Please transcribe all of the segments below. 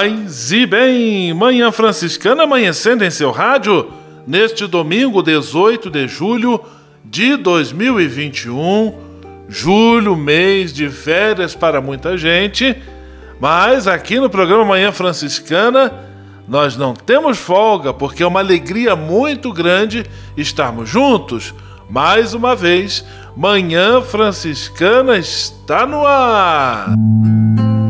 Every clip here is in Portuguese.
Paz e bem, Manhã Franciscana amanhecendo em seu rádio neste domingo 18 de julho de 2021. Julho, mês de férias para muita gente, mas aqui no programa Manhã Franciscana nós não temos folga porque é uma alegria muito grande estarmos juntos. Mais uma vez, Manhã Franciscana está no ar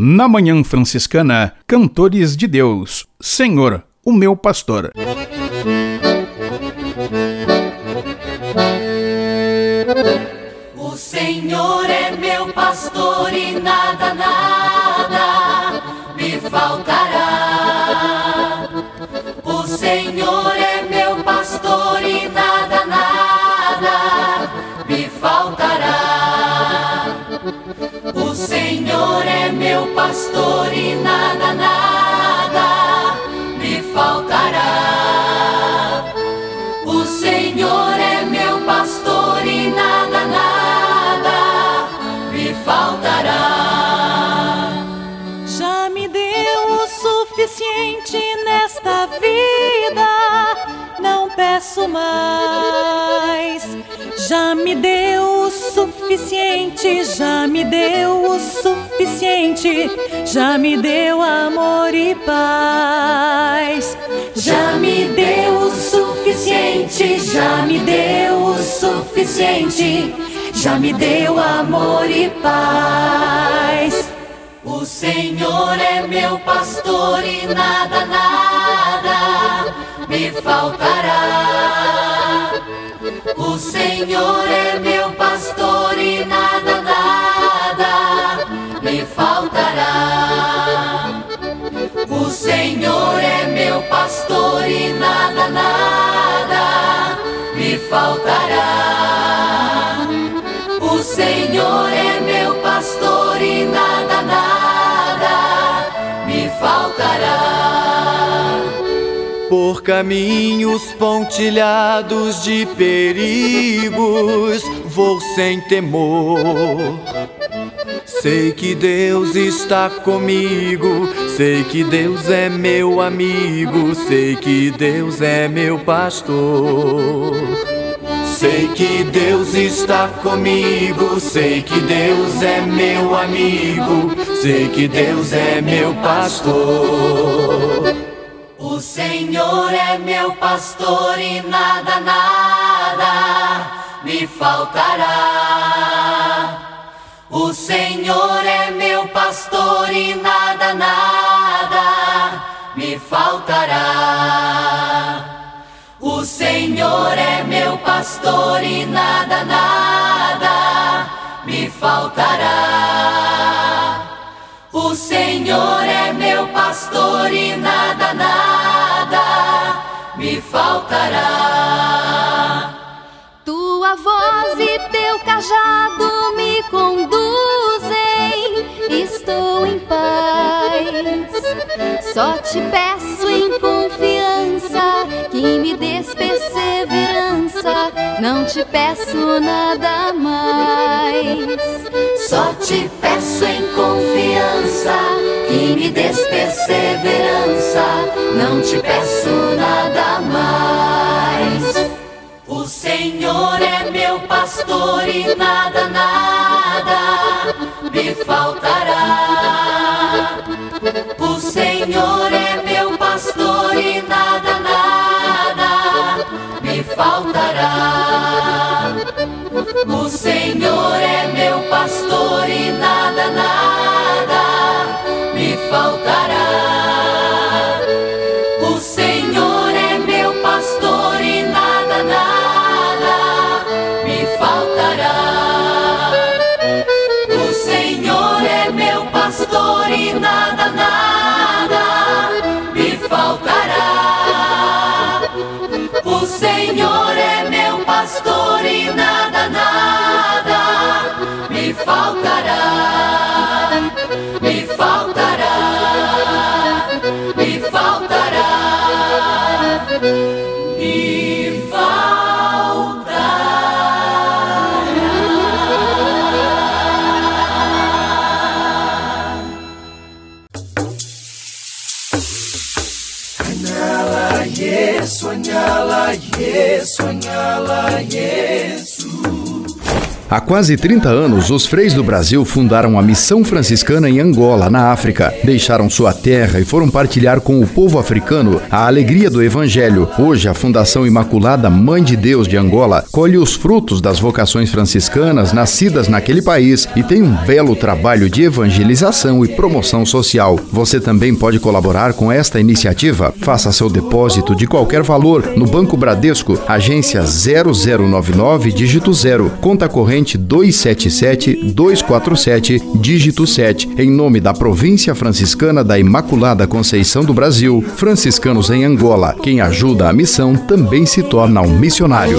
Na Manhã Franciscana, Cantores de Deus, Senhor, o meu pastor. Mais. Já me deu o suficiente, já me deu o suficiente, já me deu amor e paz. Já me deu o suficiente, já me deu o suficiente, já me deu amor e paz. O Senhor é meu pastor e nada, nada me faltará. O Senhor é meu pastor e nada, nada me faltará. O Senhor é meu pastor e nada, nada me faltará. Por caminhos pontilhados de perigos, vou sem temor. Sei que Deus está comigo, sei que Deus é meu amigo, sei que Deus é meu pastor. Sei que Deus está comigo, sei que Deus é meu amigo, sei que Deus é meu pastor. O Senhor é meu pastor e nada, nada me faltará. O Senhor é meu pastor e nada, nada me faltará. O Senhor é meu pastor e nada, nada me faltará. O Senhor é meu pastor e nada, nada me faltará. Tua voz e teu cajado me conduzem, estou em paz. Só te peço em confiança que me des perseverança, não te peço nada mais. Só te peço em confiança que me des perseverança, não te peço nada mais. O Senhor é meu pastor e nada, nada me faltará. Há quase 30 anos, os freis do Brasil fundaram a Missão Franciscana em Angola, na África. Deixaram sua terra e foram partilhar com o povo africano a alegria do Evangelho. Hoje, a Fundação Imaculada Mãe de Deus de Angola colhe os frutos das vocações franciscanas nascidas naquele país e tem um belo trabalho de evangelização e promoção social. Você também pode colaborar com esta iniciativa. Faça seu depósito de qualquer valor no Banco Bradesco, agência 0099, dígito 0, conta corrente 277-247, dígito 7, em nome da Província Franciscana da Imaculada Conceição do Brasil, franciscanos em Angola. Quem ajuda a missão também se torna um missionário.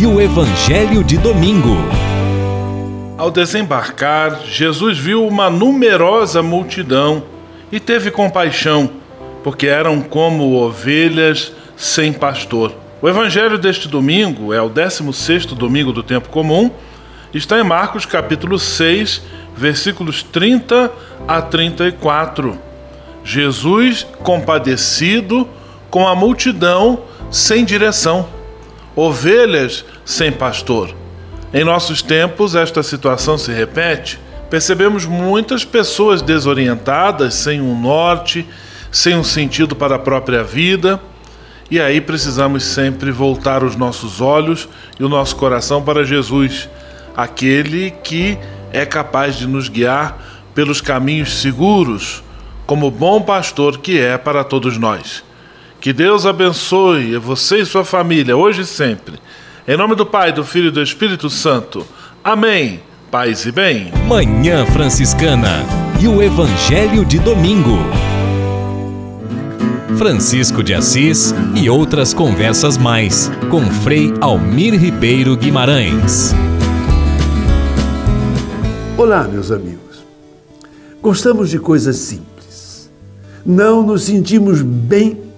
e o Evangelho de Domingo. Ao desembarcar, Jesus viu uma numerosa multidão e teve compaixão, porque eram como ovelhas sem pastor. O evangelho deste domingo é o 16º domingo do tempo comum, está em Marcos capítulo 6, versículos 30 a 34. Jesus compadecido com a multidão sem direção, ovelhas sem pastor. Em nossos tempos, esta situação se repete. Percebemos muitas pessoas desorientadas, sem um norte, sem um sentido para a própria vida. E aí precisamos sempre voltar os nossos olhos e o nosso coração para Jesus, aquele que é capaz de nos guiar pelos caminhos seguros, como bom pastor que é para todos nós. Que Deus abençoe você e sua família, hoje e sempre. Em nome do Pai, do Filho e do Espírito Santo. Amém. Paz e bem. Manhã Franciscana e o Evangelho de Domingo. Francisco de Assis e outras conversas mais com Frei Almir Ribeiro Guimarães. Olá, meus amigos. Gostamos de coisas simples. Não nos sentimos bem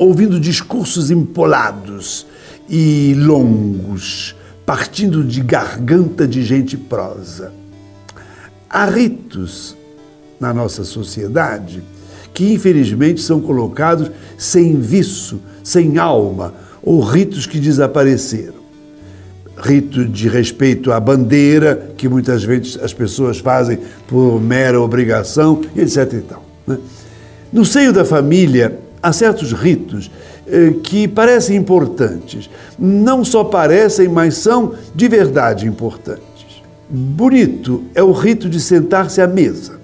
ouvindo discursos empolados e longos, partindo de garganta de gente prosa. Há ritos na nossa sociedade que infelizmente são colocados sem viço, sem alma, ou ritos que desapareceram. Rito de respeito à bandeira, que muitas vezes as pessoas fazem por mera obrigação, etc. E tal, né? No seio da família, há certos ritos eh, que parecem importantes. Não só parecem, mas são de verdade importantes. Bonito é o rito de sentar-se à mesa.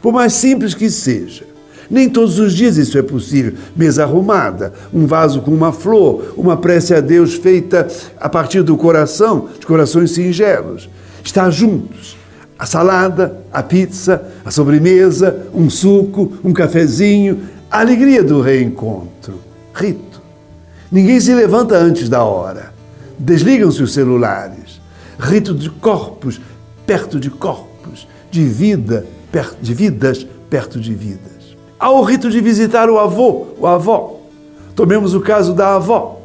Por mais simples que seja, nem todos os dias isso é possível. Mesa arrumada, um vaso com uma flor, uma prece a Deus feita a partir do coração, de corações singelos. Estar juntos. A salada, a pizza, a sobremesa, um suco, um cafezinho, a alegria do reencontro. Rito. Ninguém se levanta antes da hora. Desligam-se os celulares. Rito de corpos perto de corpos, de vida, perto, de vidas perto de vidas. Há o rito de visitar o avô, o avó. Tomemos o caso da avó.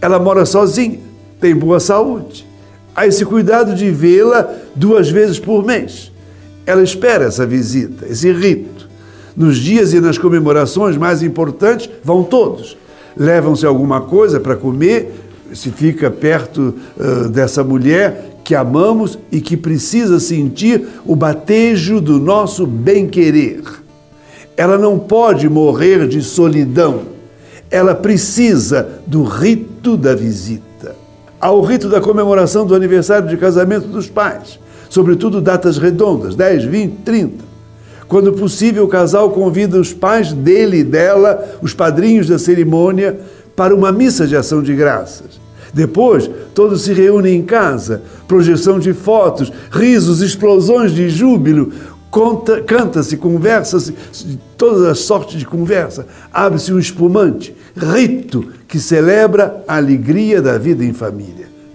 Ela mora sozinha, tem boa saúde. Há esse cuidado de vê-la duas vezes por mês. Ela espera essa visita, esse rito. Nos dias e nas comemorações mais importantes, vão todos. Levam-se alguma coisa para comer, se fica perto uh, dessa mulher que amamos e que precisa sentir o batejo do nosso bem-querer. Ela não pode morrer de solidão. Ela precisa do rito da visita. Há o rito da comemoração do aniversário de casamento dos pais, sobretudo datas redondas, 10, 20, 30. Quando possível, o casal convida os pais dele e dela, os padrinhos da cerimônia, para uma missa de ação de graças. Depois, todos se reúnem em casa, projeção de fotos, risos, explosões de júbilo, canta-se, conversa-se, todas as sortes de conversa, abre-se um espumante, rito que celebra a alegria da vida em família,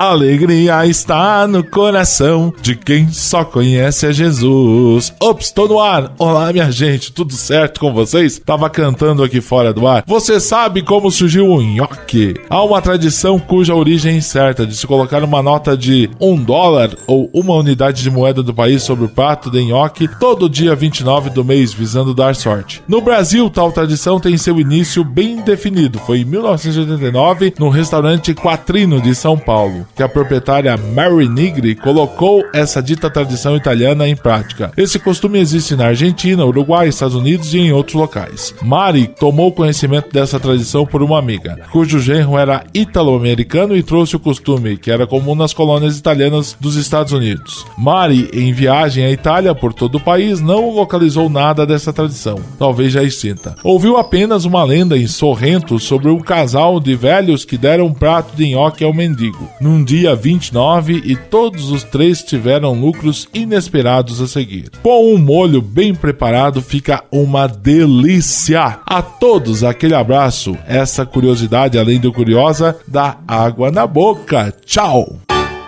alegria está no coração de quem só conhece a Jesus. Ops, estou no ar. Olá, minha gente, tudo certo com vocês? Tava cantando aqui fora do ar. Você sabe como surgiu o nhoque? Há uma tradição cuja origem é incerta de se colocar uma nota de um dólar ou uma unidade de moeda do país sobre o prato de nhoque todo dia 29 do mês, visando dar sorte. No Brasil, tal tradição tem seu início bem definido. Foi em 1989, no restaurante Quatrino de São Paulo que a proprietária Mary Nigri colocou essa dita tradição italiana em prática. Esse costume existe na Argentina, Uruguai, Estados Unidos e em outros locais. Mari tomou conhecimento dessa tradição por uma amiga, cujo genro era italo-americano e trouxe o costume, que era comum nas colônias italianas dos Estados Unidos. Mari, em viagem à Itália por todo o país, não localizou nada dessa tradição, talvez já extinta. Ouviu apenas uma lenda em Sorrento sobre um casal de velhos que deram um prato de nhoque ao mendigo. Num um dia 29 e todos os três tiveram lucros inesperados a seguir. Com um molho bem preparado fica uma delícia. A todos aquele abraço. Essa curiosidade, além do curiosa, dá água na boca. Tchau.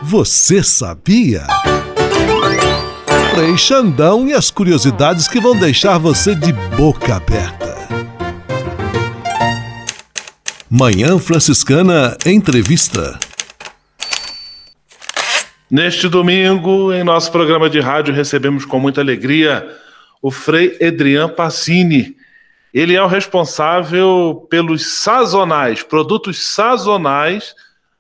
Você sabia? Frei Xandão e as curiosidades que vão deixar você de boca aberta. Manhã Franciscana Entrevista. Neste domingo, em nosso programa de rádio, recebemos com muita alegria o Frei Edrian Passini. Ele é o responsável pelos sazonais, produtos sazonais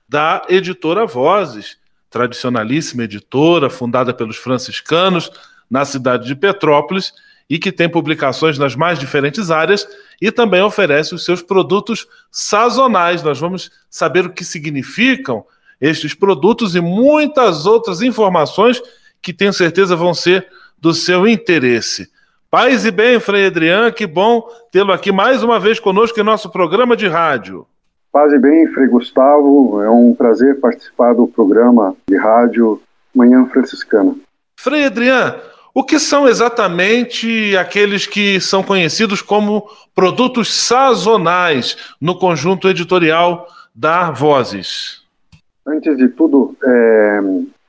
da editora Vozes, tradicionalíssima editora, fundada pelos franciscanos na cidade de Petrópolis e que tem publicações nas mais diferentes áreas e também oferece os seus produtos sazonais. Nós vamos saber o que significam estes produtos e muitas outras informações que tenho certeza vão ser do seu interesse. Paz e bem, Frei Adriano, que bom tê-lo aqui mais uma vez conosco em nosso programa de rádio. Paz e bem, Frei Gustavo, é um prazer participar do programa de rádio Manhã Franciscana. Frei Adriano, o que são exatamente aqueles que são conhecidos como produtos sazonais no conjunto editorial da Vozes? Antes de tudo, é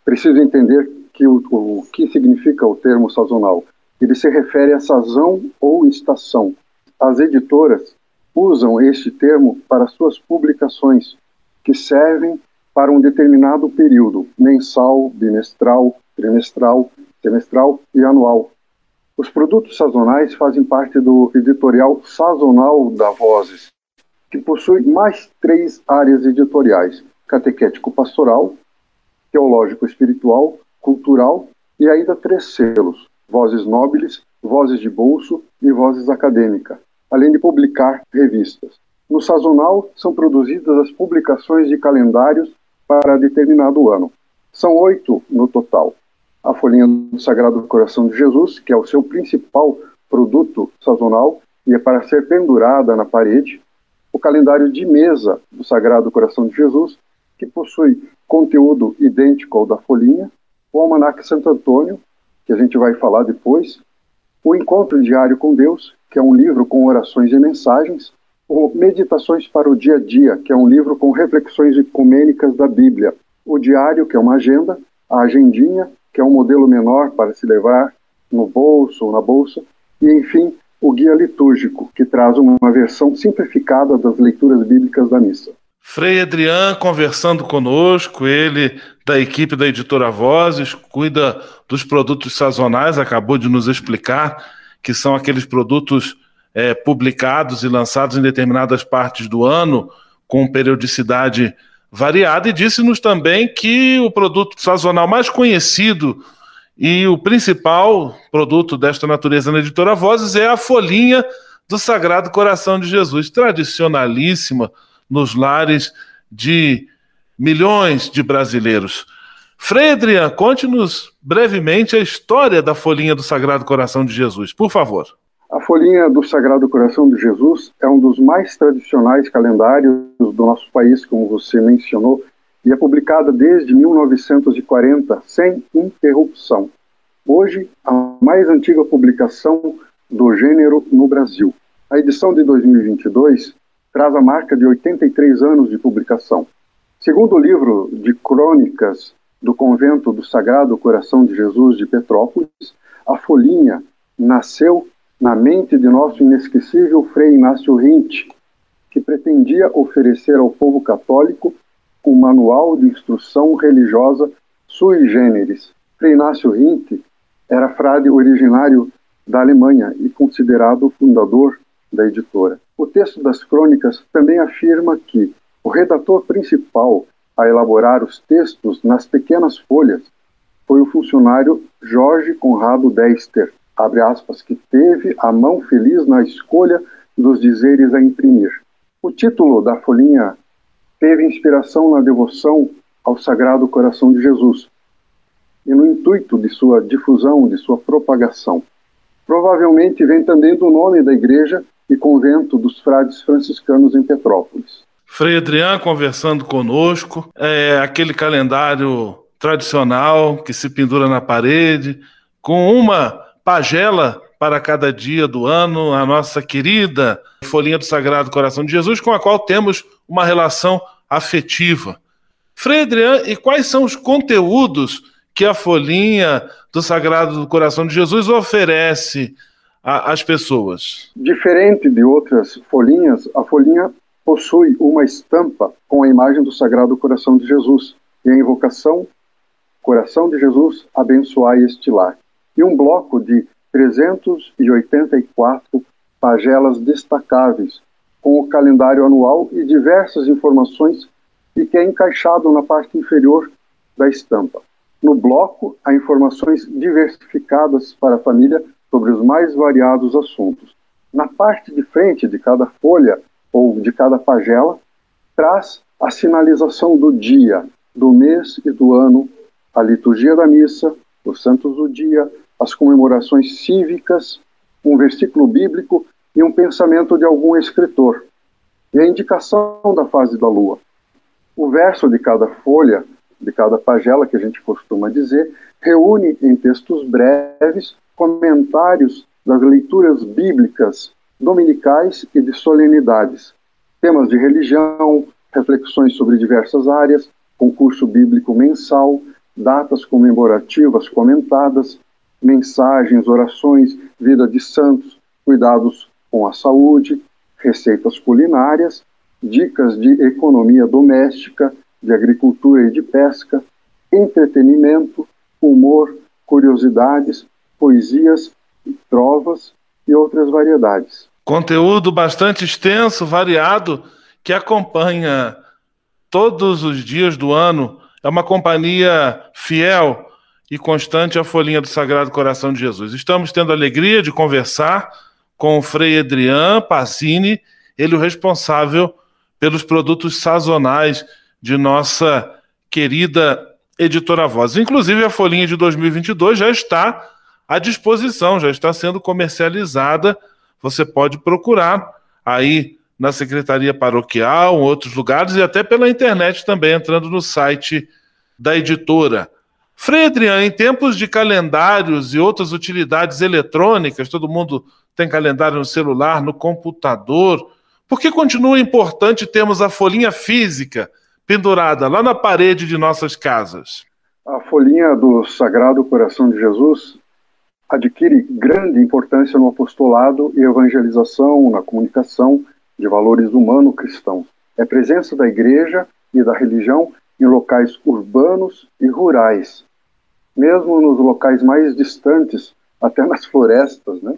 preciso entender que o, o que significa o termo sazonal. Ele se refere a sazão ou estação. As editoras usam este termo para suas publicações, que servem para um determinado período, mensal, bimestral, trimestral, semestral e anual. Os produtos sazonais fazem parte do editorial sazonal da Vozes, que possui mais três áreas editoriais: catequético-pastoral, teológico-espiritual, cultural e ainda três selos: Vozes Nobres, Vozes de Bolso e Vozes Acadêmica, além de publicar revistas. No sazonal são produzidas as publicações de calendários para determinado ano. São oito no total. A folhinha do Sagrado Coração de Jesus, que é o seu principal produto sazonal e é para ser pendurada na parede. O calendário de mesa do Sagrado Coração de Jesus, que possui conteúdo idêntico ao da folhinha. O Almanac Santo Antônio, que a gente vai falar depois. O Encontro Diário com Deus, que é um livro com orações e mensagens, o Meditações para o Dia a Dia, que é um livro com reflexões ecumênicas da Bíblia, o Diário, que é uma agenda, a Agendinha, que é um modelo menor para se levar no bolso ou na bolsa, e, enfim, o Guia Litúrgico, que traz uma versão simplificada das leituras bíblicas da missa. Frei Adrian conversando conosco, ele da equipe da editora Vozes, cuida dos produtos sazonais, acabou de nos explicar que são aqueles produtos é, publicados e lançados em determinadas partes do ano, com periodicidade variada, e disse-nos também que o produto sazonal mais conhecido e o principal produto desta natureza na editora Vozes é a folhinha do Sagrado Coração de Jesus, tradicionalíssima nos lares de milhões de brasileiros. Frei Adrian, conte-nos brevemente a história da folhinha do Sagrado Coração de Jesus, por favor. A folhinha do Sagrado Coração de Jesus é um dos mais tradicionais calendários do nosso país, como você mencionou, e é publicada desde 1940 sem interrupção. Hoje, a mais antiga publicação do gênero no Brasil. A edição de 2022 traz a marca de 83 anos de publicação. Segundo o livro de crônicas do convento do Sagrado Coração de Jesus de Petrópolis, a folhinha nasceu na mente de nosso inesquecível Frei Inácio Rinte, que pretendia oferecer ao povo católico um manual de instrução religiosa sui generis. Frei Inácio Rinte era frade originário da Alemanha e considerado o fundador da editora. O texto das crônicas também afirma que o redator principal a elaborar os textos nas pequenas folhas foi o funcionário Jorge Conrado Deister, aspas, que teve a mão feliz na escolha dos dizeres a imprimir. O título da folhinha teve inspiração na devoção ao Sagrado Coração de Jesus e no intuito de sua difusão, de sua propagação. Provavelmente vem também do nome da igreja e convento dos frades franciscanos em Petrópolis. Frei Adriano conversando conosco, é aquele calendário tradicional que se pendura na parede, com uma pagela para cada dia do ano, a nossa querida folhinha do Sagrado Coração de Jesus, com a qual temos uma relação afetiva. Frei Adriano, e quais são os conteúdos que a folhinha do Sagrado Coração de Jesus oferece às pessoas? Diferente de outras folhinhas, a folhinha possui uma estampa com a imagem do Sagrado Coração de Jesus e a invocação Coração de Jesus, abençoai este lar. E um bloco de 384 pagelas destacáveis, com o calendário anual e diversas informações, e que é encaixado na parte inferior da estampa. No bloco, há informações diversificadas para a família sobre os mais variados assuntos. Na parte de frente de cada folha ou de cada pagela, traz a sinalização do dia, do mês e do ano, a liturgia da missa, os santos do dia, as comemorações cívicas, um versículo bíblico e um pensamento de algum escritor, e a indicação da fase da lua. O verso de cada folha, de cada pagela, que a gente costuma dizer, reúne em textos breves comentários das leituras bíblicas dominicais e de solenidades, temas de religião, reflexões sobre diversas áreas, concurso bíblico mensal, datas comemorativas comentadas, mensagens, orações, vida de santos, cuidados com a saúde, receitas culinárias, dicas de economia doméstica, de agricultura e de pesca, entretenimento, humor, curiosidades, poesias, trovas e outras variedades. Conteúdo bastante extenso, variado, que acompanha todos os dias do ano. É uma companhia fiel e constante à Folhinha do Sagrado Coração de Jesus. Estamos tendo a alegria de conversar com o Frei Adrian Passini, ele o responsável pelos produtos sazonais de nossa querida editora Voz. Inclusive, a folhinha de 2022 já está à disposição, já está sendo comercializada. Você pode procurar aí na secretaria paroquial, em outros lugares e até pela internet também, entrando no site da editora. Frei Adriano, em tempos de calendários e outras utilidades eletrônicas, todo mundo tem calendário no celular, no computador, por que continua importante termos a folhinha física pendurada lá na parede de nossas casas? A folhinha do Sagrado Coração de Jesus adquire grande importância no apostolado e evangelização, na comunicação de valores humano-cristãos. É presença da igreja e da religião em locais urbanos e rurais, mesmo nos locais mais distantes, até nas florestas, né?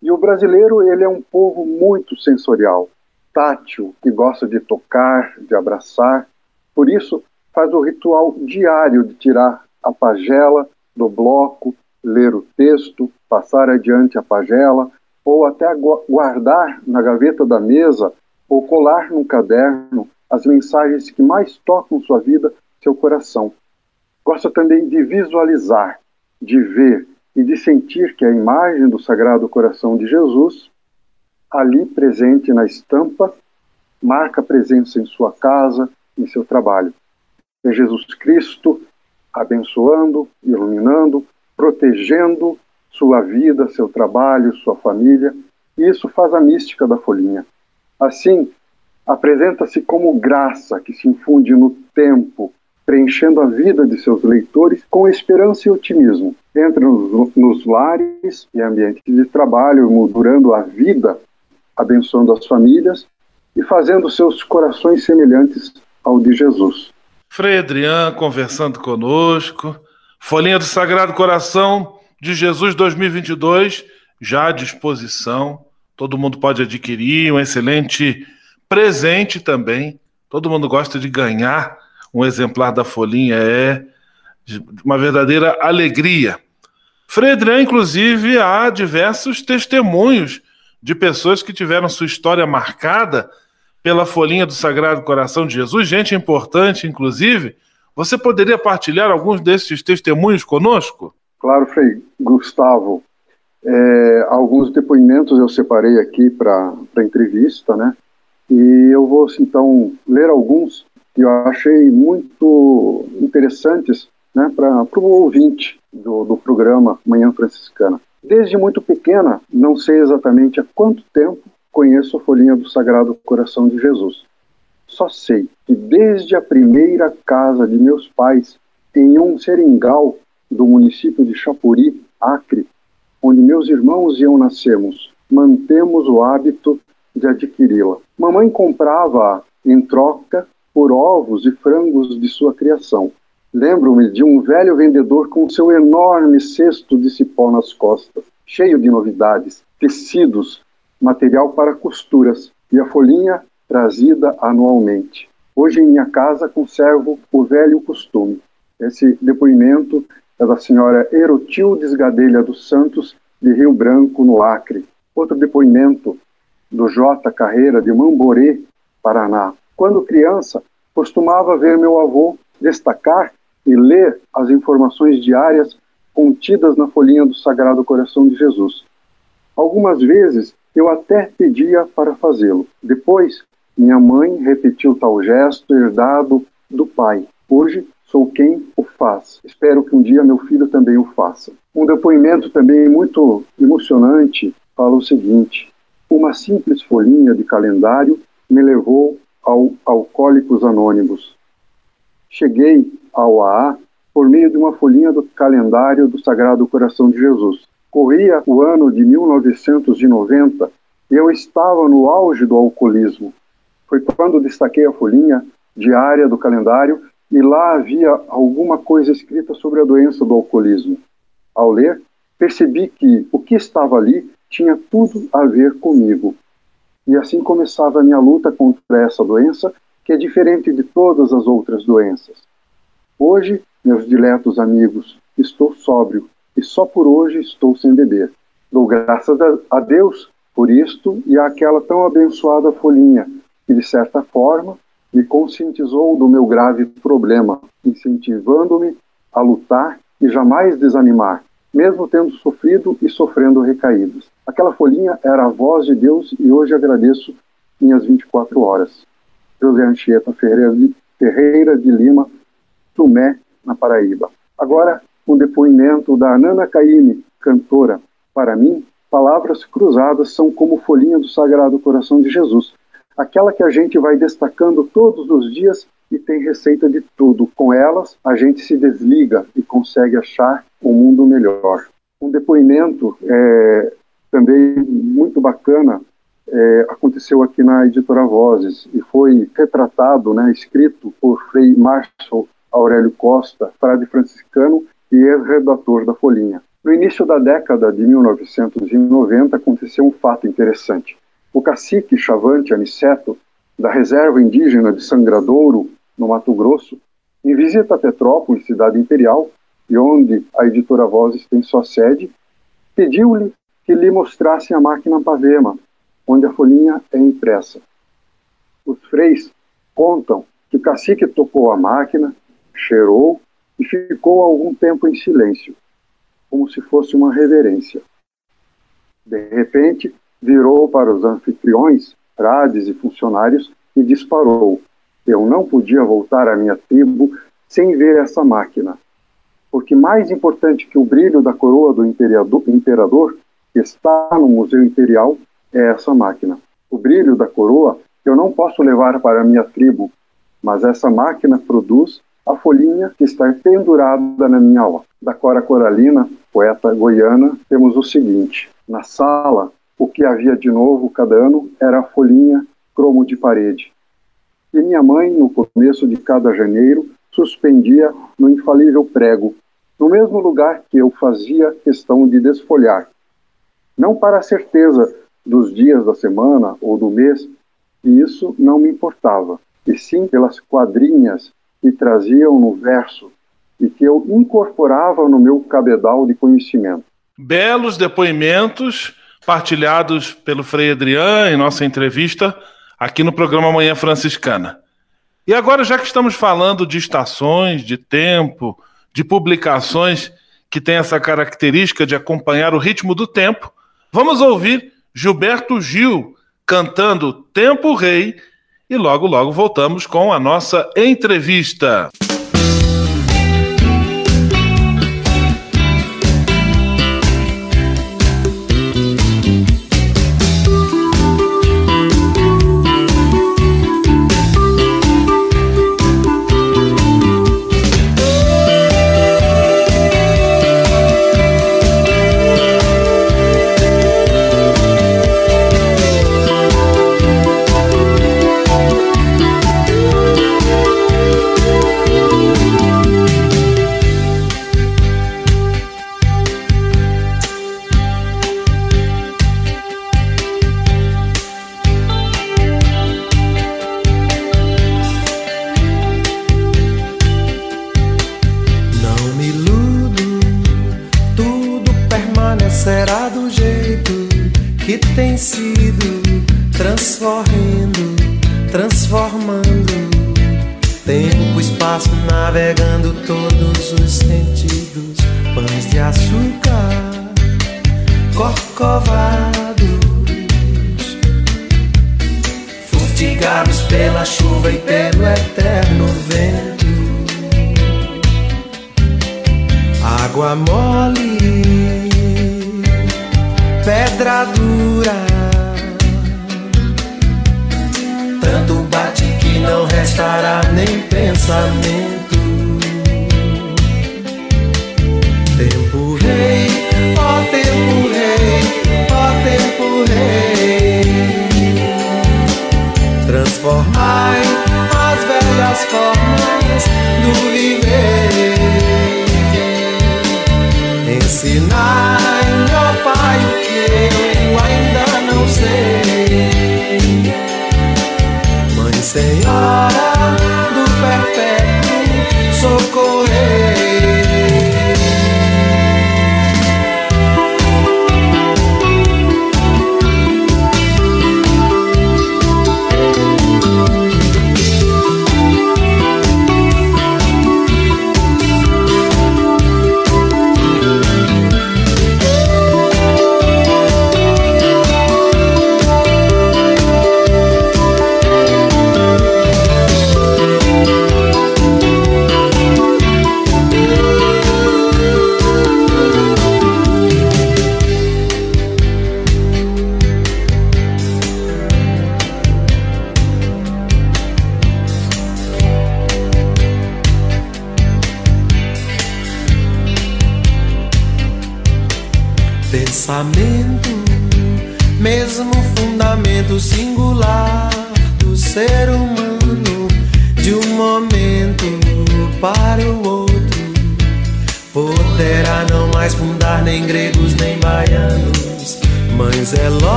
E o brasileiro, ele é um povo muito sensorial, tátil, que gosta de tocar, de abraçar. Por isso, faz o ritual diário de tirar a pagela do bloco, ler o texto, passar adiante a pagela, ou até guardar na gaveta da mesa ou colar num caderno as mensagens que mais tocam sua vida, seu coração. Gosta também de visualizar, de ver e de sentir que a imagem do Sagrado Coração de Jesus, ali presente na estampa, marca presença em sua casa, em seu trabalho. É Jesus Cristo abençoando, iluminando, protegendo sua vida, seu trabalho, sua família, e isso faz a mística da folhinha. Assim, apresenta-se como graça que se infunde no tempo, preenchendo a vida de seus leitores com esperança e otimismo. Entra nos, nos lares e ambientes de trabalho, moldurando a vida, abençoando as famílias e fazendo seus corações semelhantes ao de Jesus. Frei Adriano conversando conosco. Folhinha do Sagrado Coração de Jesus 2022 já à disposição. Todo mundo pode adquirir um excelente presente também. Todo mundo gosta de ganhar um exemplar da folhinha, é uma verdadeira alegria. Fredran, inclusive, há diversos testemunhos de pessoas que tiveram sua história marcada pela folhinha do Sagrado Coração de Jesus, gente importante, inclusive. Você poderia partilhar alguns desses testemunhos conosco? Claro, Frei Gustavo. É, alguns depoimentos eu separei aqui para a entrevista, né? E eu vou então ler alguns que eu achei muito interessantes né, para o ouvinte do, do programa Manhã Franciscana. Desde muito pequena, não sei exatamente há quanto tempo, conheço a folhinha do Sagrado Coração de Jesus. Só sei que desde a primeira casa de meus pais, em um seringal do município de Chapuri, Acre, onde meus irmãos e eu nascemos, mantemos o hábito de adquiri-la. Mamãe comprava em troca por ovos e frangos de sua criação. Lembro-me de um velho vendedor com seu enorme cesto de cipó nas costas, cheio de novidades, tecidos, material para costuras e a folhinha trazida anualmente. Hoje em minha casa conservo o velho costume. Esse depoimento é da senhora Erotildes Gadelha dos Santos, de Rio Branco, no Acre. Outro depoimento do J. Carreira, de Mamborê, Paraná. Quando criança, costumava ver meu avô destacar e ler as informações diárias contidas na folhinha do Sagrado Coração de Jesus. Algumas vezes eu até pedia para fazê-lo. Depois, minha mãe repetiu tal gesto herdado do pai. Hoje sou quem o faz. Espero que um dia meu filho também o faça. Um depoimento também muito emocionante fala o seguinte: uma simples folhinha de calendário me levou ao Alcoólicos Anônimos. cheguei ao AA por meio de uma folhinha do calendário do Sagrado Coração de Jesus. Corria o ano de 1990 e eu estava no auge do alcoolismo. Foi quando destaquei a folhinha diária do calendário e lá havia alguma coisa escrita sobre a doença do alcoolismo. Ao ler, percebi que o que estava ali tinha tudo a ver comigo. E assim começava a minha luta contra essa doença, que é diferente de todas as outras doenças. Hoje, meus diletos amigos, estou sóbrio e só por hoje estou sem beber. Dou graças a Deus por isto e àquela tão abençoada folhinha, que de certa forma me conscientizou do meu grave problema, incentivando-me a lutar e jamais desanimar, mesmo tendo sofrido e sofrendo recaídas. Aquela folhinha era a voz de Deus e hoje agradeço minhas 24 horas. José Anchieta Ferreira de, Lima, Tumé, na Paraíba. Agora, um depoimento da Nana Caime, cantora. Para mim, palavras cruzadas são como folhinha do Sagrado Coração de Jesus, aquela que a gente vai destacando todos os dias e tem receita de tudo. Com elas, a gente se desliga e consegue achar um mundo melhor. Um depoimento é, também muito bacana é, aconteceu aqui na editora Vozes e foi retratado, né, escrito por Frei Marshall Aurélio Costa, frade franciscano e ex-redator da Folhinha. No início da década de 1990 aconteceu um fato interessante. O cacique Chavante Aniceto, da reserva indígena de Sangradouro, no Mato Grosso, em visita a Petrópolis, cidade imperial, e onde a editora Vozes tem sua sede, pediu-lhe que lhe mostrasse a máquina Pavema, onde a folhinha é impressa. Os freis contam que o cacique tocou a máquina, cheirou e ficou algum tempo em silêncio, como se fosse uma reverência. De repente, virou para os anfitriões, frades e funcionários e disparou: Eu não podia voltar à minha tribo sem ver essa máquina. Porque mais importante que o brilho da coroa do imperador, que está no Museu Imperial, é essa máquina. O brilho da coroa eu não posso levar para a minha tribo, mas essa máquina produz a folhinha que está pendurada na minha aula. Da Cora Coralina, poeta goiana, temos o seguinte: na sala, o que havia de novo cada ano era a folhinha cromo de parede. E minha mãe, no começo de cada janeiro, suspendia no infalível prego, no mesmo lugar que eu fazia questão de desfolhar. Não para a certeza dos dias da semana ou do mês, e isso não me importava, e sim pelas quadrinhas que traziam no verso e que eu incorporava no meu cabedal de conhecimento. Belos depoimentos partilhados pelo Frei Adriano em nossa entrevista aqui no programa Manhã Franciscana. E agora, já que estamos falando de estações, de tempo, de publicações que têm essa característica de acompanhar o ritmo do tempo, vamos ouvir Gilberto Gil cantando Tempo Rei e logo, logo voltamos com a nossa entrevista. água mole, pedra dura. Tanto bate que não restará nem pensamento. Tempo rei, ó tempo rei, ó tempo rei. Transformai as velhas formas do Mãe Senhora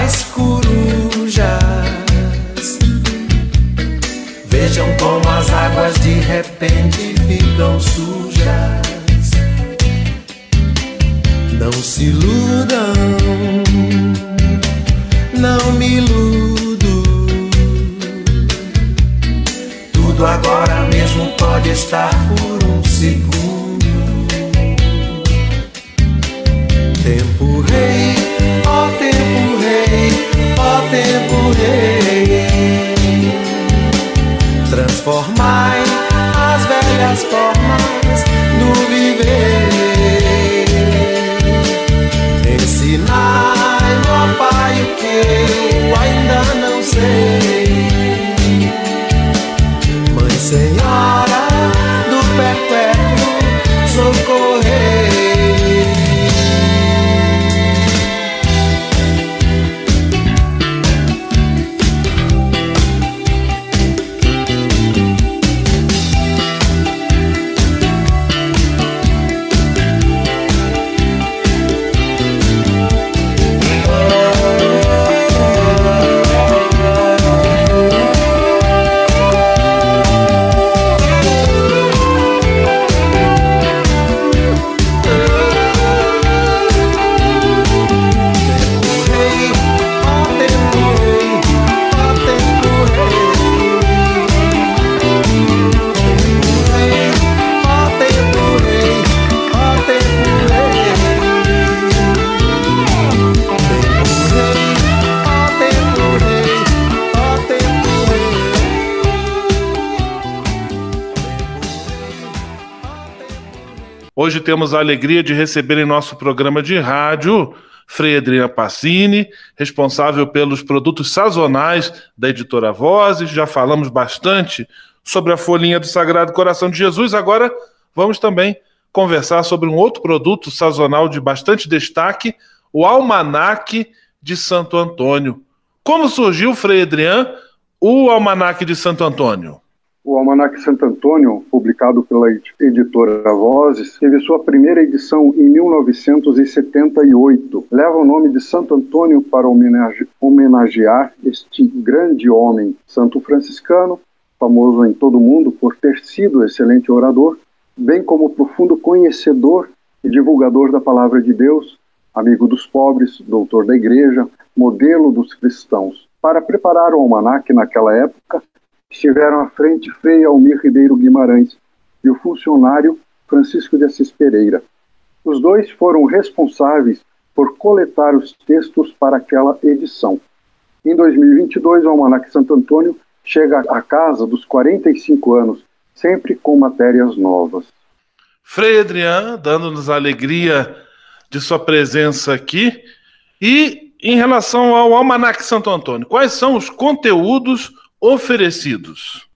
pais Hoje temos a alegria de receber em nosso programa de rádio Frei Adriana Passini, responsável pelos produtos sazonais da editora Vozes. Já falamos bastante sobre a folhinha do Sagrado Coração de Jesus. Agora vamos também conversar sobre um outro produto sazonal de bastante destaque, o Almanaque de Santo Antônio. Como surgiu, Frei Adriano, o Almanaque de Santo Antônio? O Almanac Santo Antônio, publicado pela editora Vozes, teve sua primeira edição em 1978. Leva o nome de Santo Antônio para homenage homenagear este grande homem, santo franciscano, famoso em todo o mundo por ter sido excelente orador, bem como profundo conhecedor e divulgador da palavra de Deus, amigo dos pobres, doutor da igreja, modelo dos cristãos. Para preparar o almanac naquela época, estiveram à frente Frei Almir Ribeiro Guimarães e o funcionário Francisco de Assis Pereira. Os dois foram responsáveis por coletar os textos para aquela edição. Em 2022, o Almanac Santo Antônio chega à casa dos 45 anos, sempre com matérias novas. Frei Adriano, dando-nos a alegria de sua presença aqui. E em relação ao Almanac Santo Antônio, quais são os conteúdos oferecidos?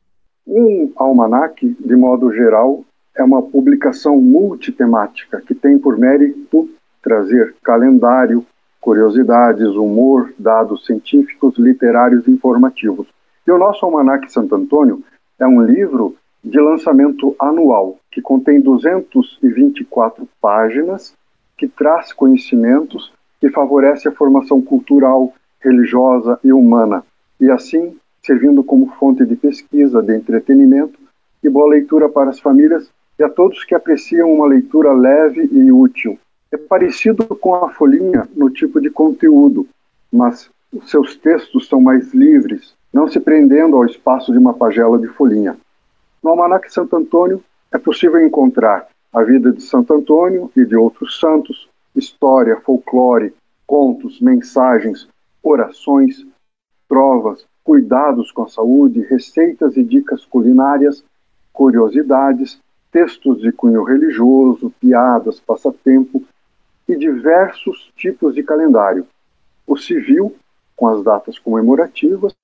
Um almanac, de modo geral, é uma publicação multitemática que tem por mérito trazer calendário, curiosidades, humor, dados científicos, literários e informativos. E o nosso Almanac Santo Antônio é um livro de lançamento anual, que contém 224 páginas, que traz conhecimentos, que favorece a formação cultural, religiosa e humana, e assim servindo como fonte de pesquisa, de entretenimento e boa leitura para as famílias e a todos que apreciam uma leitura leve e útil. É parecido com a folhinha no tipo de conteúdo, mas os seus textos são mais livres, não se prendendo ao espaço de uma pagela de folhinha. No Almanac Santo Antônio é possível encontrar a vida de Santo Antônio e de outros santos, história, folclore, contos, mensagens, orações, trovas, cuidados com a saúde, receitas e dicas culinárias, curiosidades, textos de cunho religioso, piadas, passatempo e diversos tipos de calendário. O civil, com as datas comemorativas,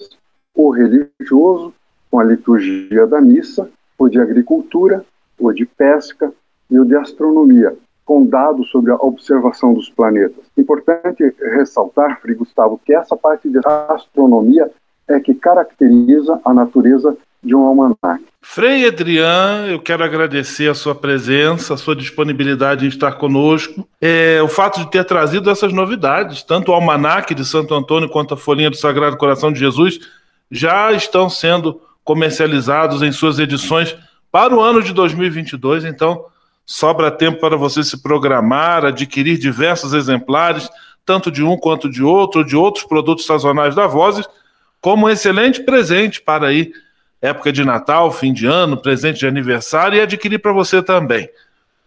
o religioso, com a liturgia da missa, o de agricultura, o de pesca e o de astronomia, com dados sobre a observação dos planetas. Importante ressaltar, Frei Gustavo, que essa parte de astronomia é que caracteriza a natureza de um almanac. Frei Adrian, eu quero agradecer a sua presença, a sua disponibilidade em estar conosco, é, o fato de ter trazido essas novidades, tanto o almanac de Santo Antônio quanto a folhinha do Sagrado Coração de Jesus já estão sendo comercializados em suas edições para o ano de 2022, então sobra tempo para você se programar, adquirir diversos exemplares, tanto de um quanto de outro, de outros produtos sazonais da Vozes, como um excelente presente para aí época de Natal, fim de ano, presente de aniversário e adquirir para você também.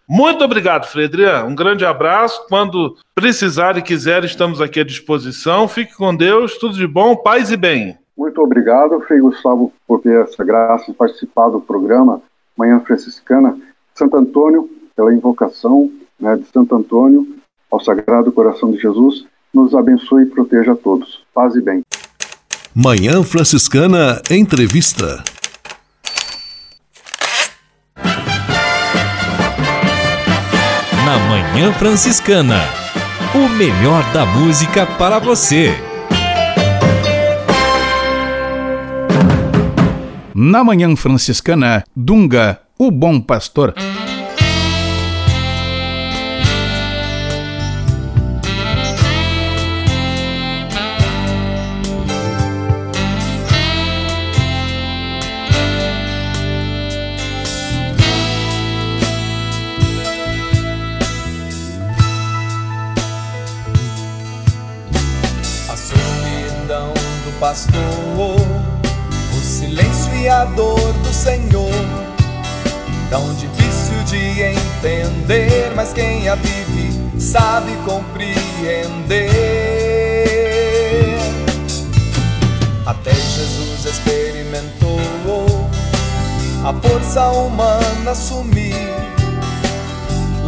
Muito obrigado, Fredrian. Um grande abraço. Quando precisar e quiser, estamos aqui à disposição. Fique com Deus, tudo de bom, paz e bem. Muito obrigado, Frei Gustavo, por ter essa graça de participar do programa Manhã Franciscana. Santo Antônio, pela invocação né, de Santo Antônio ao Sagrado Coração de Jesus, nos abençoe e proteja a todos. Paz e bem. Manhã Franciscana Entrevista. Na Manhã Franciscana, o melhor da música para você. Na Manhã Franciscana, Dunga, o Bom Pastor. O silêncio e a dor do Senhor, tão difícil de entender, mas quem a vive sabe compreender. Até Jesus experimentou a força humana sumir,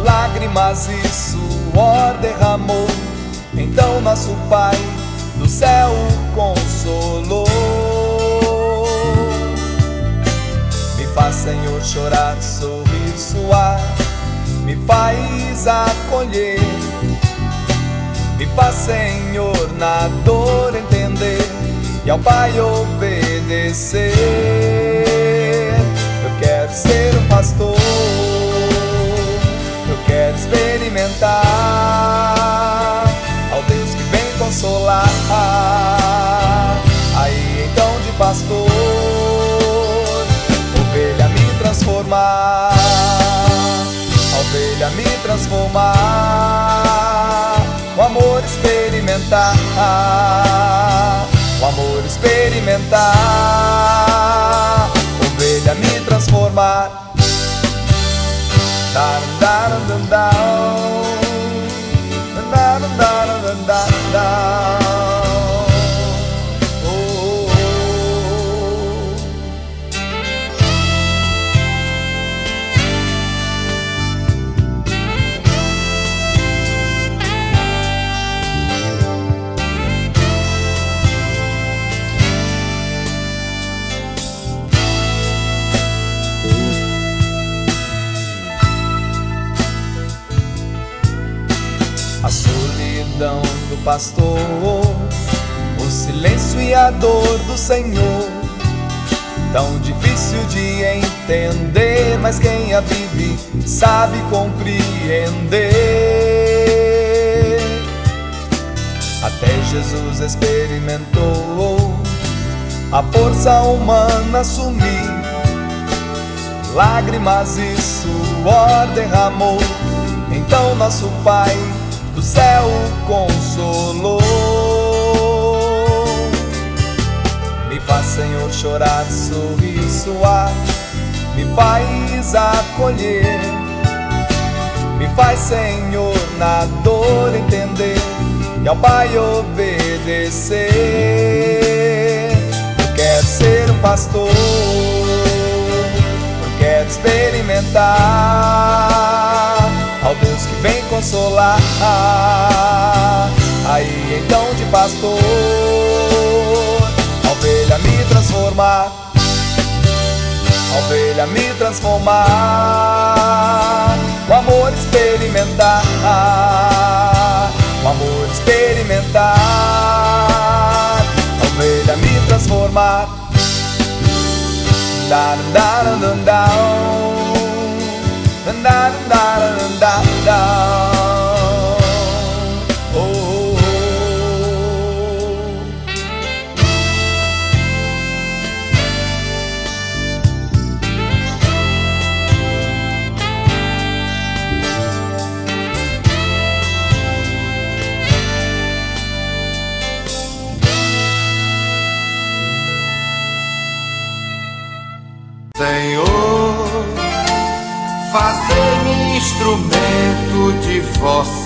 lágrimas e suor derramou. Então nosso Pai do céu consolou. Me faz, Senhor, chorar, sorrir, suar, me faz acolher. Me faz, Senhor, na dor entender e ao Pai obedecer. Eu quero ser um pastor, eu quero experimentar o amor experimentar, ovelha me transformar. Dar, dar, dar, dar. Pastor, o silêncio e a dor do Senhor, tão difícil de entender, mas quem a vive sabe compreender. Até Jesus experimentou a força humana sumir, lágrimas e suor derramou. Então nosso Pai do céu consolou. Me faz, Senhor, chorar, sorrir, suar, me faz acolher. Me faz, Senhor, na dor entender e ao Pai obedecer. Eu quero ser um pastor, eu quero experimentar consolar. Aí então de pastor, a ovelha me transformar, a ovelha me transformar, o amor experimentar, o amor experimentar, a ovelha me transformar. Down, down, down da da da da instrumento de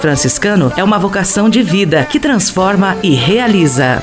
franciscano é uma vocação de vida que transforma e realiza.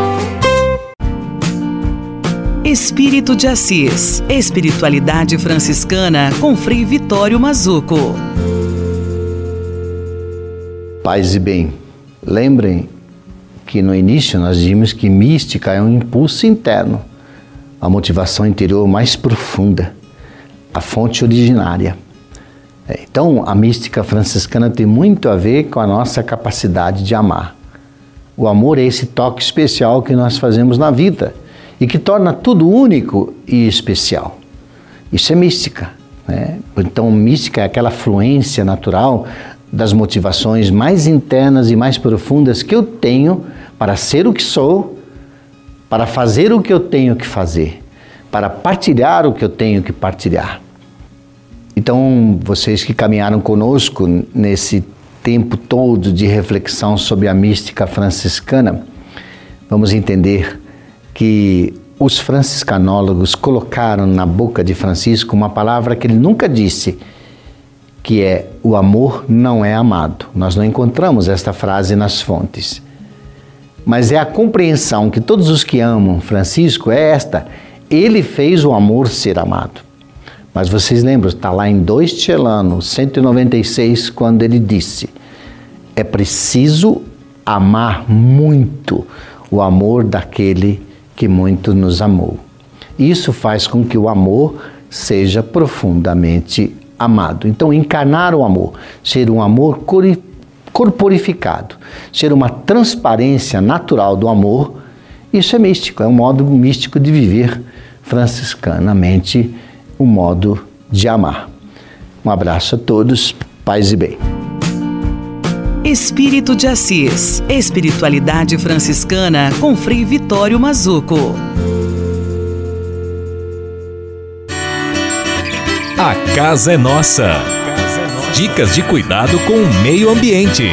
Espírito de Assis. Espiritualidade franciscana com Frei Vitório Mazuco. Paz e bem. Lembrem que no início nós vimos que mística é um impulso interno, a motivação interior mais profunda, a fonte originária. É, então, a mística franciscana tem muito a ver com a nossa capacidade de amar. O amor é esse toque especial que nós fazemos na vida e que torna tudo único e especial. Isso é mística. Né? Então, mística é aquela fluência natural das motivações mais internas e mais profundas que eu tenho para ser o que sou, para fazer o que eu tenho que fazer, para partilhar o que eu tenho que partilhar. Então, vocês que caminharam conosco nesse tempo todo de reflexão sobre a mística franciscana, vamos entender que os franciscanólogos colocaram na boca de Francisco uma palavra que ele nunca disse, que é o amor não é amado. Nós não encontramos esta frase nas fontes. Mas é a compreensão que todos os que amam Francisco é esta: ele fez o amor ser amado. Mas vocês lembram, está lá em 2 Tchelano, 196, quando ele disse: é preciso amar muito o amor daquele que muito nos amou. Isso faz com que o amor seja profundamente amado. Então, encarnar o amor, ser um amor corporificado, ser uma transparência natural do amor, isso é místico, é um modo místico de viver franciscanamente o modo de amar. Um abraço a todos, paz e bem. Espírito de Assis. Espiritualidade franciscana com Frei Vitório Mazuco. A casa é nossa. Dicas de cuidado com o meio ambiente.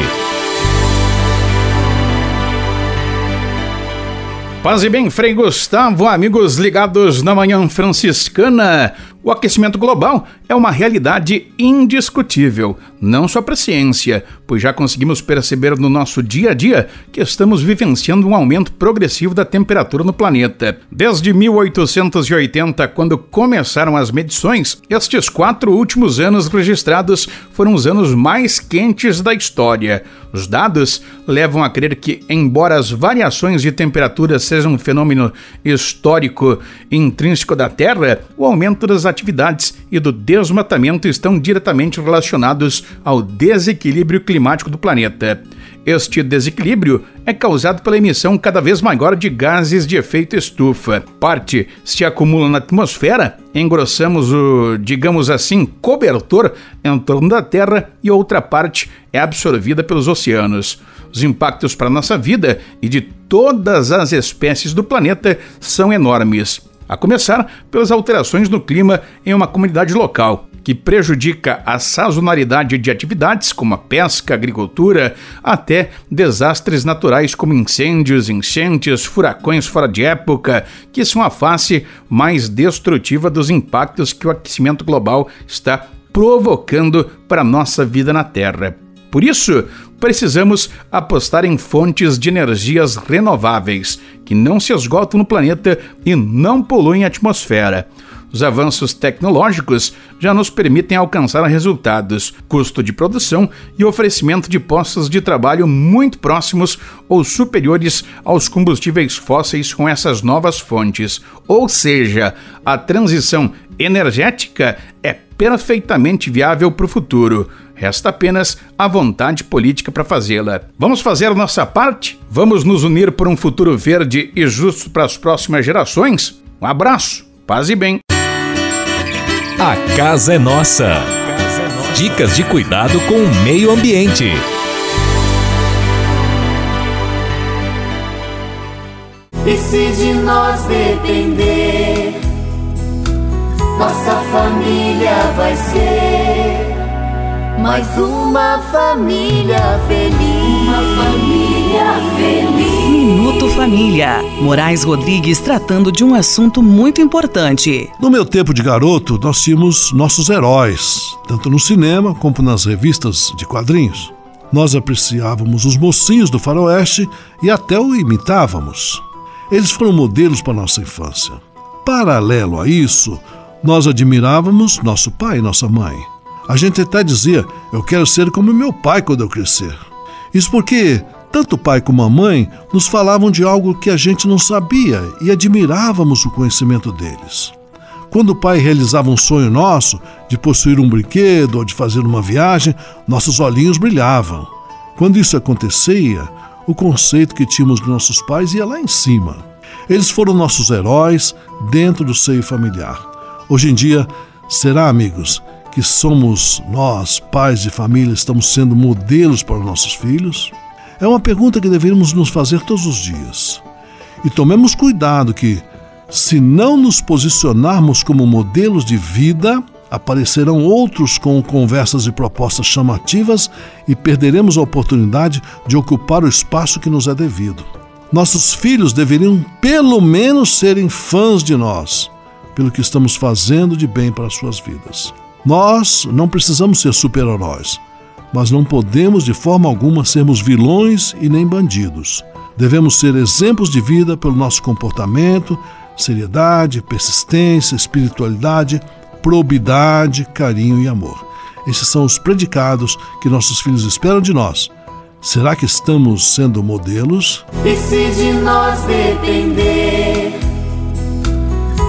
Paz e bem, Frei Gustavo, amigos ligados na Manhã Franciscana. O aquecimento global é uma realidade indiscutível, não só para a ciência, pois já conseguimos perceber no nosso dia a dia que estamos vivenciando um aumento progressivo da temperatura no planeta. Desde 1880, quando começaram as medições, estes quatro últimos anos registrados foram os anos mais quentes da história. Os dados levam a crer que, embora as variações de temperatura sejam um fenômeno histórico intrínseco da Terra, o aumento das atividades e do desmatamento estão diretamente relacionados ao desequilíbrio climático do planeta. Este desequilíbrio é causado pela emissão cada vez maior de gases de efeito estufa. Parte se acumula na atmosfera, engrossamos o, digamos assim, cobertor em torno da Terra e outra parte é absorvida pelos oceanos. Os impactos para nossa vida e de todas as espécies do planeta são enormes a começar pelas alterações no clima em uma comunidade local, que prejudica a sazonalidade de atividades como a pesca, agricultura, até desastres naturais como incêndios, enchentes, furacões fora de época, que são a face mais destrutiva dos impactos que o aquecimento global está provocando para a nossa vida na Terra. Por isso, precisamos apostar em fontes de energias renováveis, que não se esgotam no planeta e não poluem a atmosfera. Os avanços tecnológicos já nos permitem alcançar resultados, custo de produção e oferecimento de postos de trabalho muito próximos ou superiores aos combustíveis fósseis com essas novas fontes. Ou seja, a transição energética é perfeitamente viável para o futuro. Resta apenas a vontade política para fazê-la. Vamos fazer a nossa parte? Vamos nos unir por um futuro verde e justo para as próximas gerações? Um abraço, paz e bem. A casa é nossa. Dicas de cuidado com o meio ambiente. E se de nós depender, nossa família vai ser mais uma família feliz. Uma família feliz. Minuto Família. Moraes Rodrigues tratando de um assunto muito importante. No meu tempo de garoto, nós tínhamos nossos heróis, tanto no cinema como nas revistas de quadrinhos. Nós apreciávamos os mocinhos do faroeste e até o imitávamos. Eles foram modelos para nossa infância. Paralelo a isso, nós admirávamos nosso pai e nossa mãe. A gente até dizia: Eu quero ser como meu pai quando eu crescer. Isso porque tanto o pai como a mãe nos falavam de algo que a gente não sabia e admirávamos o conhecimento deles. Quando o pai realizava um sonho nosso, de possuir um brinquedo ou de fazer uma viagem, nossos olhinhos brilhavam. Quando isso acontecia, o conceito que tínhamos de nossos pais ia lá em cima. Eles foram nossos heróis dentro do seio familiar. Hoje em dia, será, amigos, que somos nós, pais de família, estamos sendo modelos para nossos filhos? É uma pergunta que deveríamos nos fazer todos os dias. E tomemos cuidado que, se não nos posicionarmos como modelos de vida, aparecerão outros com conversas e propostas chamativas e perderemos a oportunidade de ocupar o espaço que nos é devido. Nossos filhos deveriam, pelo menos, serem fãs de nós, pelo que estamos fazendo de bem para suas vidas. Nós não precisamos ser super-heróis, mas não podemos de forma alguma sermos vilões e nem bandidos. Devemos ser exemplos de vida pelo nosso comportamento, seriedade, persistência, espiritualidade, probidade, carinho e amor. Esses são os predicados que nossos filhos esperam de nós. Será que estamos sendo modelos? E se de nós depender,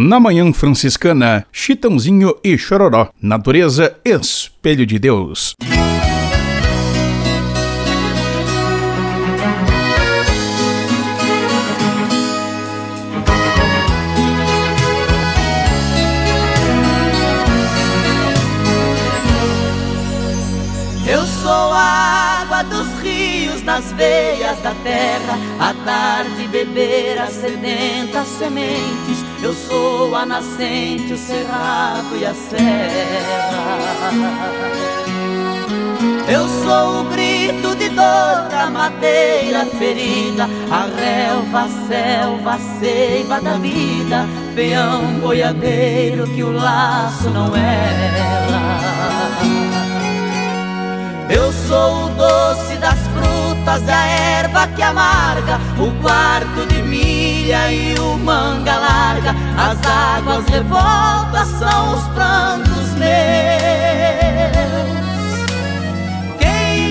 Na Manhã Franciscana, Chitãozinho e Chororó, Natureza, Espelho de Deus. Eu sou a água dos rios nas veias da terra, à tarde beber as sedentas sementes eu sou a nascente, o cerrado e a serra. Eu sou o grito de dor da madeira ferida, a relva, a selva, a seiva da vida, peão boiadeiro que o laço não erra. Eu sou o doce das frutas, a erva que amarga, o quarto de milha e o manga larga, as águas revoltas são os prantos meus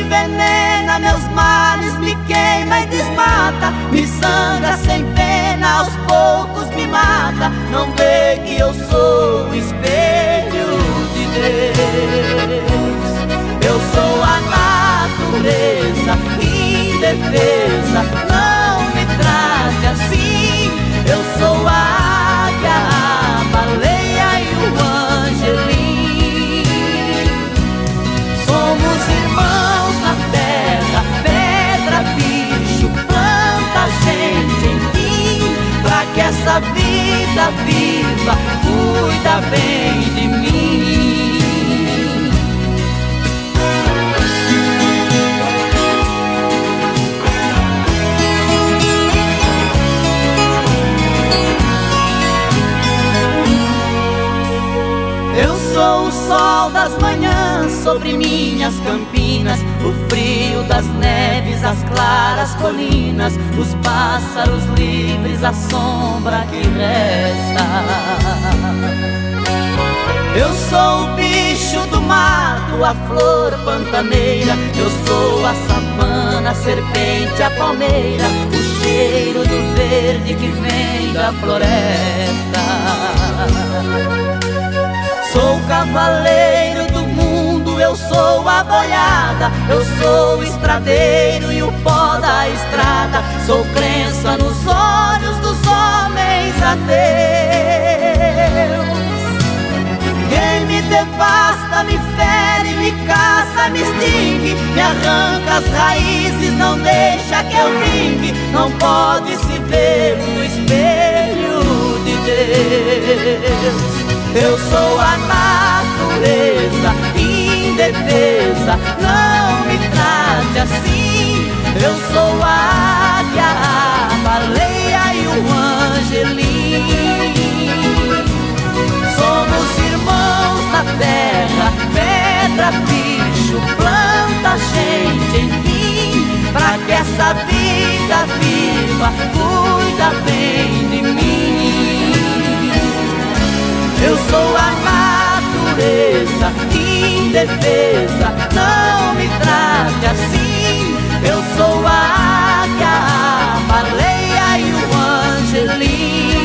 envenena meus males, me queima e desmata, me sangra sem pena, aos poucos me mata. Não vê que eu sou o espelho de Deus. Eu sou a natureza indefesa, não me trate assim. Eu sou a águia, a baleia e o angelim. Somos irmãos na terra, pedra, bicho, planta, gente, enfim, pra que essa vida viva cuida bem de mim. Sol das manhãs sobre minhas campinas, o frio das neves, as claras colinas, os pássaros livres, a sombra que resta. Eu sou o bicho do mato, a flor pantaneira, eu sou a savana, a serpente, a palmeira, o cheiro do verde que vem da floresta. Sou cavaleiro do mundo, eu sou a boiada, eu sou o estradeiro e o pó da estrada. Sou crença nos olhos dos homens a Deus. Quem me devasta, me fere, me caça, me extingue, me arranca as raízes, não deixa que eu vingue. Não pode se ver no espelho de Deus. Eu sou a natureza indefesa, não me trate assim. Eu sou a águia, a baleia e o angelim. Somos irmãos na terra, pedra, bicho, planta, gente, enfim, pra que essa vida viva cuida bem de Eu sou a natureza indefesa, não me trate assim. Eu sou a águia, a baleia e o angelim.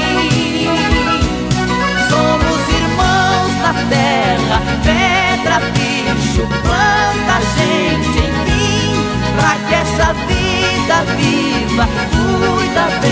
Somos irmãos na terra, pedra, bicho, planta, gente, enfim, pra que essa vida viva cuida bem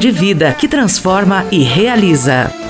de vida que transforma e realiza.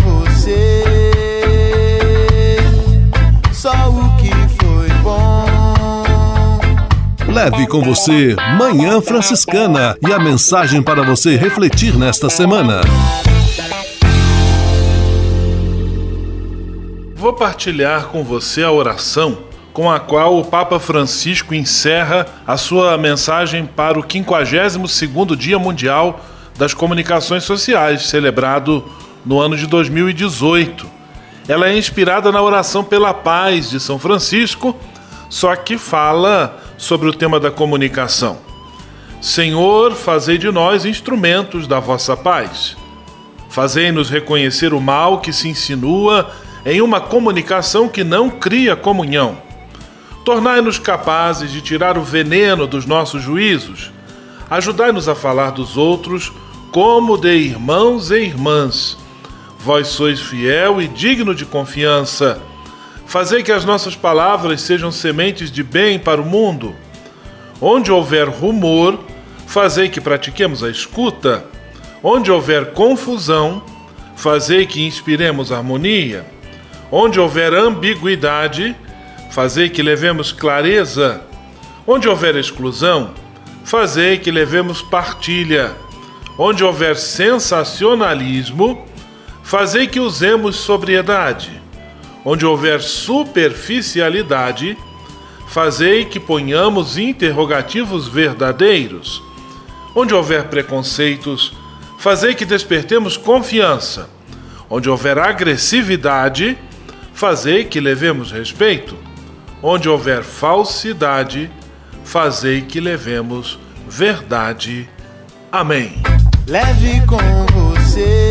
Leve com você Manhã Franciscana e a mensagem para você refletir nesta semana. Vou partilhar com você a oração com a qual o Papa Francisco encerra a sua mensagem para o 52º Dia Mundial das Comunicações Sociais, celebrado no ano de 2018. Ela é inspirada na oração pela paz de São Francisco, só que fala sobre o tema da comunicação. Senhor, fazei de nós instrumentos da vossa paz. Fazei-nos reconhecer o mal que se insinua em uma comunicação que não cria comunhão. Tornai-nos capazes de tirar o veneno dos nossos juízos. Ajudai-nos a falar dos outros como de irmãos e irmãs. Vós sois fiel e digno de confiança. Fazei que as nossas palavras sejam sementes de bem para o mundo. Onde houver rumor, fazei que pratiquemos a escuta. Onde houver confusão, fazei que inspiremos harmonia. Onde houver ambiguidade, fazei que levemos clareza. Onde houver exclusão, fazei que levemos partilha. Onde houver sensacionalismo, fazei que usemos sobriedade. Onde houver superficialidade, fazei que ponhamos interrogativos verdadeiros. Onde houver preconceitos, fazei que despertemos confiança. Onde houver agressividade, fazei que levemos respeito. Onde houver falsidade, fazei que levemos verdade. Amém. Leve com você